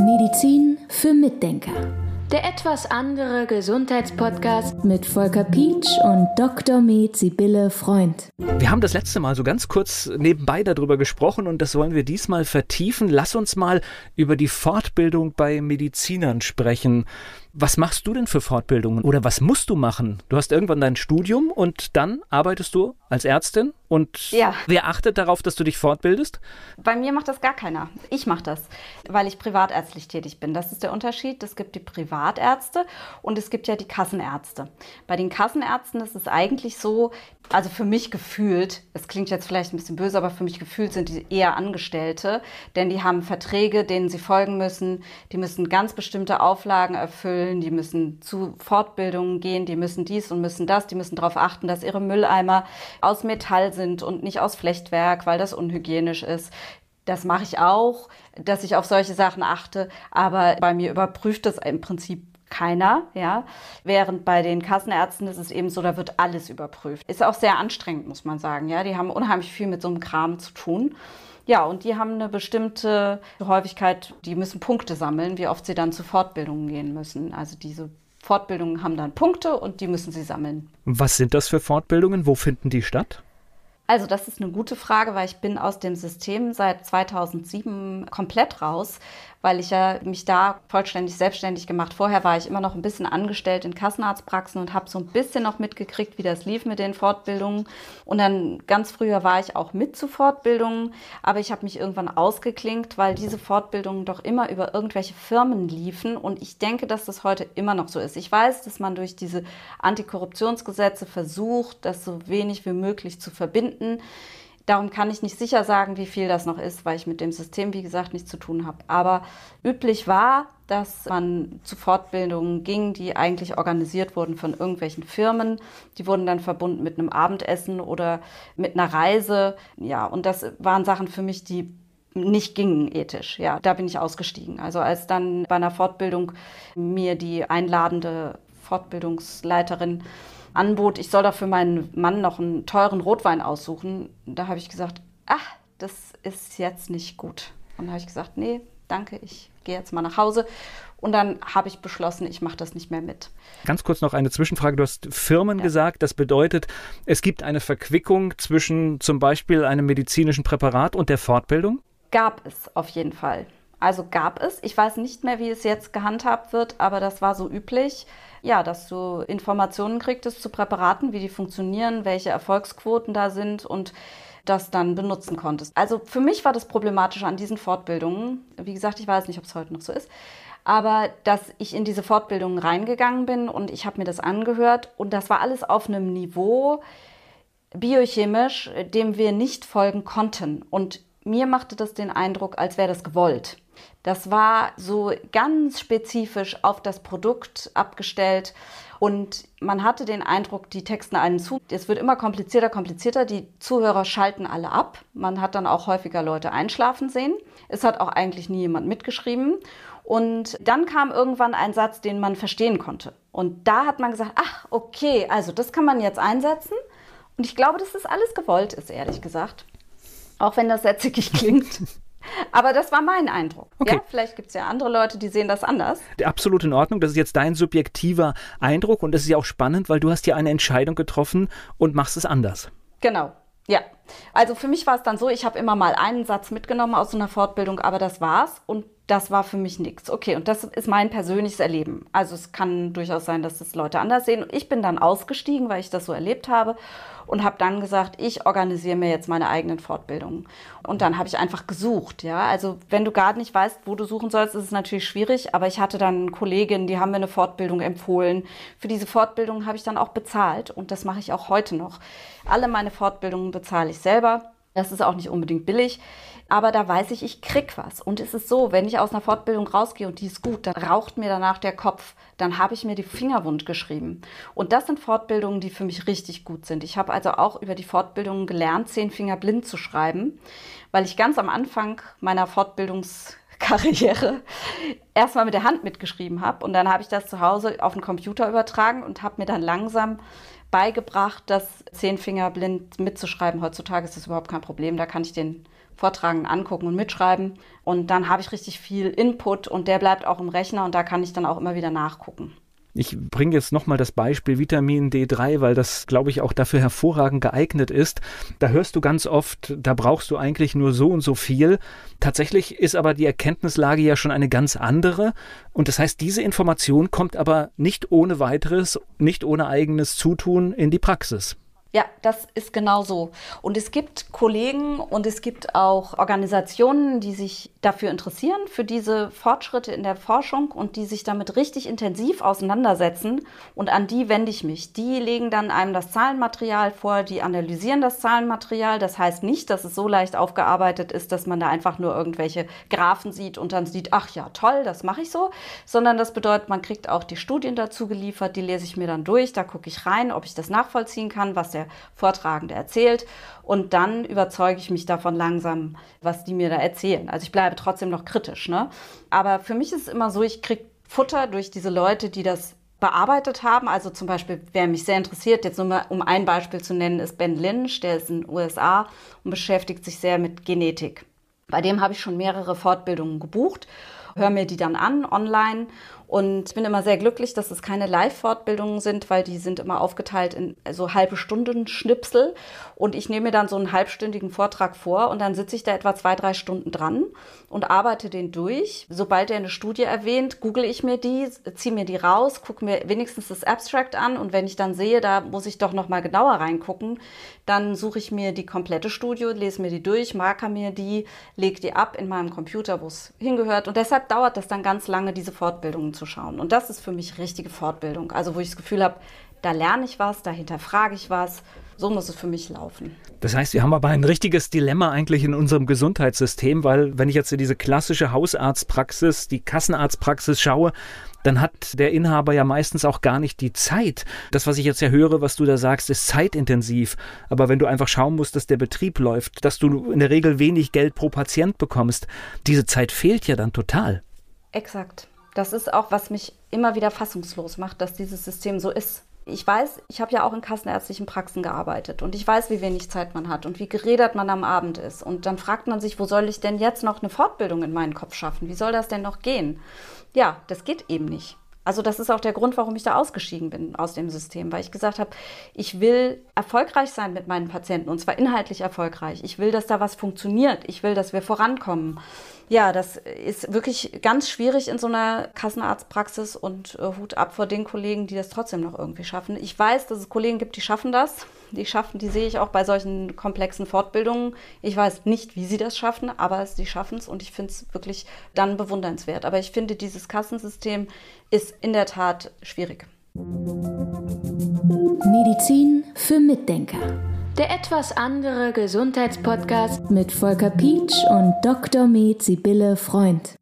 Medizin für Mitdenker. Der etwas andere Gesundheitspodcast mit Volker Pietsch und Dr. Med Sibylle Freund. Wir haben das letzte Mal so ganz kurz nebenbei darüber gesprochen und das wollen wir diesmal vertiefen. Lass uns mal über die Fortbildung bei Medizinern sprechen. Was machst du denn für Fortbildungen oder was musst du machen? Du hast irgendwann dein Studium und dann arbeitest du als Ärztin und ja. wer achtet darauf, dass du dich fortbildest? Bei mir macht das gar keiner. Ich mache das, weil ich privatärztlich tätig bin. Das ist der Unterschied. Es gibt die Privatärzte und es gibt ja die Kassenärzte. Bei den Kassenärzten ist es eigentlich so, also für mich gefühlt, es klingt jetzt vielleicht ein bisschen böse, aber für mich gefühlt sind die eher Angestellte, denn die haben Verträge, denen sie folgen müssen. Die müssen ganz bestimmte Auflagen erfüllen, die müssen zu Fortbildungen gehen, die müssen dies und müssen das, die müssen darauf achten, dass ihre Mülleimer aus Metall sind und nicht aus Flechtwerk, weil das unhygienisch ist. Das mache ich auch, dass ich auf solche Sachen achte, aber bei mir überprüft das im Prinzip keiner, ja. Während bei den Kassenärzten ist es eben so, da wird alles überprüft. Ist auch sehr anstrengend, muss man sagen, ja. Die haben unheimlich viel mit so einem Kram zu tun. Ja, und die haben eine bestimmte Häufigkeit, die müssen Punkte sammeln, wie oft sie dann zu Fortbildungen gehen müssen. Also diese Fortbildungen haben dann Punkte und die müssen sie sammeln. Was sind das für Fortbildungen? Wo finden die statt? Also das ist eine gute Frage, weil ich bin aus dem System seit 2007 komplett raus weil ich ja mich da vollständig selbstständig gemacht. Vorher war ich immer noch ein bisschen angestellt in Kassenarztpraxen und habe so ein bisschen noch mitgekriegt, wie das lief mit den Fortbildungen. Und dann ganz früher war ich auch mit zu Fortbildungen, aber ich habe mich irgendwann ausgeklinkt, weil diese Fortbildungen doch immer über irgendwelche Firmen liefen. Und ich denke, dass das heute immer noch so ist. Ich weiß, dass man durch diese Antikorruptionsgesetze versucht, das so wenig wie möglich zu verbinden. Darum kann ich nicht sicher sagen, wie viel das noch ist, weil ich mit dem System, wie gesagt, nichts zu tun habe. Aber üblich war, dass man zu Fortbildungen ging, die eigentlich organisiert wurden von irgendwelchen Firmen. Die wurden dann verbunden mit einem Abendessen oder mit einer Reise. Ja, und das waren Sachen für mich, die nicht gingen ethisch. Ja, da bin ich ausgestiegen. Also als dann bei einer Fortbildung mir die einladende Fortbildungsleiterin anbot, ich soll doch für meinen Mann noch einen teuren Rotwein aussuchen, da habe ich gesagt, ach, das ist jetzt nicht gut. Und da habe ich gesagt, nee, danke, ich gehe jetzt mal nach Hause. Und dann habe ich beschlossen, ich mache das nicht mehr mit. Ganz kurz noch eine Zwischenfrage. Du hast Firmen ja. gesagt. Das bedeutet, es gibt eine Verquickung zwischen zum Beispiel einem medizinischen Präparat und der Fortbildung? Gab es auf jeden Fall. Also gab es. Ich weiß nicht mehr, wie es jetzt gehandhabt wird, aber das war so üblich. Ja, dass du Informationen kriegtest zu Präparaten, wie die funktionieren, welche Erfolgsquoten da sind und das dann benutzen konntest. Also für mich war das problematisch an diesen Fortbildungen. Wie gesagt, ich weiß nicht, ob es heute noch so ist. Aber dass ich in diese Fortbildungen reingegangen bin und ich habe mir das angehört und das war alles auf einem Niveau biochemisch, dem wir nicht folgen konnten. Und mir machte das den Eindruck, als wäre das gewollt. Das war so ganz spezifisch auf das Produkt abgestellt. Und man hatte den Eindruck, die texten einen zu. Es wird immer komplizierter, komplizierter. Die Zuhörer schalten alle ab. Man hat dann auch häufiger Leute einschlafen sehen. Es hat auch eigentlich nie jemand mitgeschrieben. Und dann kam irgendwann ein Satz, den man verstehen konnte. Und da hat man gesagt, ach, okay, also das kann man jetzt einsetzen. Und ich glaube, dass das alles gewollt ist, ehrlich gesagt. Auch wenn das sehr zickig klingt. Aber das war mein Eindruck. Okay. Ja, vielleicht gibt es ja andere Leute, die sehen das anders. Absolut in Ordnung. Das ist jetzt dein subjektiver Eindruck und das ist ja auch spannend, weil du hast ja eine Entscheidung getroffen und machst es anders. Genau. Ja, also für mich war es dann so, ich habe immer mal einen Satz mitgenommen aus so einer Fortbildung, aber das war's und das war für mich nichts. Okay, und das ist mein persönliches Erleben. Also es kann durchaus sein, dass das Leute anders sehen. Ich bin dann ausgestiegen, weil ich das so erlebt habe und habe dann gesagt, ich organisiere mir jetzt meine eigenen Fortbildungen. Und dann habe ich einfach gesucht. Ja, also wenn du gar nicht weißt, wo du suchen sollst, ist es natürlich schwierig. Aber ich hatte dann Kolleginnen, die haben mir eine Fortbildung empfohlen. Für diese Fortbildung habe ich dann auch bezahlt und das mache ich auch heute noch. Alle meine Fortbildungen bezahle ich selber. Das ist auch nicht unbedingt billig aber da weiß ich, ich krieg was. Und es ist so, wenn ich aus einer Fortbildung rausgehe und die ist gut, dann raucht mir danach der Kopf. Dann habe ich mir die Finger wund geschrieben. Und das sind Fortbildungen, die für mich richtig gut sind. Ich habe also auch über die Fortbildungen gelernt, zehn Finger blind zu schreiben, weil ich ganz am Anfang meiner Fortbildungskarriere erstmal mit der Hand mitgeschrieben habe und dann habe ich das zu Hause auf den Computer übertragen und habe mir dann langsam beigebracht, das Zehnfingerblind mitzuschreiben. Heutzutage ist das überhaupt kein Problem. Da kann ich den Vortragenden angucken und mitschreiben. Und dann habe ich richtig viel Input und der bleibt auch im Rechner und da kann ich dann auch immer wieder nachgucken. Ich bringe jetzt nochmal das Beispiel Vitamin D3, weil das, glaube ich, auch dafür hervorragend geeignet ist. Da hörst du ganz oft, da brauchst du eigentlich nur so und so viel. Tatsächlich ist aber die Erkenntnislage ja schon eine ganz andere. Und das heißt, diese Information kommt aber nicht ohne weiteres, nicht ohne eigenes Zutun in die Praxis. Ja, das ist genau so. Und es gibt Kollegen und es gibt auch Organisationen, die sich dafür interessieren, für diese Fortschritte in der Forschung und die sich damit richtig intensiv auseinandersetzen. Und an die wende ich mich. Die legen dann einem das Zahlenmaterial vor, die analysieren das Zahlenmaterial. Das heißt nicht, dass es so leicht aufgearbeitet ist, dass man da einfach nur irgendwelche Graphen sieht und dann sieht, ach ja, toll, das mache ich so. Sondern das bedeutet, man kriegt auch die Studien dazu geliefert, die lese ich mir dann durch, da gucke ich rein, ob ich das nachvollziehen kann, was der der Vortragende erzählt. Und dann überzeuge ich mich davon langsam, was die mir da erzählen. Also ich bleibe trotzdem noch kritisch. Ne? Aber für mich ist es immer so, ich kriege Futter durch diese Leute, die das bearbeitet haben. Also zum Beispiel, wer mich sehr interessiert, jetzt nur mal um ein Beispiel zu nennen, ist Ben Lynch, der ist in den USA und beschäftigt sich sehr mit Genetik. Bei dem habe ich schon mehrere Fortbildungen gebucht, höre mir die dann an online und bin immer sehr glücklich, dass es keine Live-Fortbildungen sind, weil die sind immer aufgeteilt in so halbe Stunden Schnipsel. Und ich nehme mir dann so einen halbstündigen Vortrag vor und dann sitze ich da etwa zwei, drei Stunden dran und arbeite den durch. Sobald er eine Studie erwähnt, google ich mir die, ziehe mir die raus, gucke mir wenigstens das Abstract an und wenn ich dann sehe, da muss ich doch noch mal genauer reingucken, dann suche ich mir die komplette Studie, lese mir die durch, marker mir die, lege die ab in meinem Computer, wo es hingehört. Und deshalb dauert das dann ganz lange, diese Fortbildungen zu schauen. Und das ist für mich richtige Fortbildung. Also wo ich das Gefühl habe, da lerne ich was, dahinter frage ich was. So muss es für mich laufen. Das heißt, wir haben aber ein richtiges Dilemma eigentlich in unserem Gesundheitssystem, weil wenn ich jetzt in diese klassische Hausarztpraxis, die Kassenarztpraxis schaue, dann hat der Inhaber ja meistens auch gar nicht die Zeit. Das, was ich jetzt ja höre, was du da sagst, ist zeitintensiv. Aber wenn du einfach schauen musst, dass der Betrieb läuft, dass du in der Regel wenig Geld pro Patient bekommst, diese Zeit fehlt ja dann total. Exakt. Das ist auch, was mich immer wieder fassungslos macht, dass dieses System so ist. Ich weiß, ich habe ja auch in kassenärztlichen Praxen gearbeitet und ich weiß, wie wenig Zeit man hat und wie geredet man am Abend ist. Und dann fragt man sich, wo soll ich denn jetzt noch eine Fortbildung in meinen Kopf schaffen? Wie soll das denn noch gehen? Ja, das geht eben nicht. Also das ist auch der Grund, warum ich da ausgeschieden bin aus dem System, weil ich gesagt habe, ich will erfolgreich sein mit meinen Patienten und zwar inhaltlich erfolgreich. Ich will, dass da was funktioniert. Ich will, dass wir vorankommen. Ja, das ist wirklich ganz schwierig in so einer Kassenarztpraxis und äh, Hut ab vor den Kollegen, die das trotzdem noch irgendwie schaffen. Ich weiß, dass es Kollegen gibt, die schaffen das. Die schaffen, die sehe ich auch bei solchen komplexen Fortbildungen. Ich weiß nicht, wie sie das schaffen, aber sie schaffen es und ich finde es wirklich dann bewundernswert. Aber ich finde, dieses Kassensystem ist in der Tat schwierig. Medizin für Mitdenker der etwas andere Gesundheitspodcast mit Volker Pietsch und Dr. Med Sibylle Freund.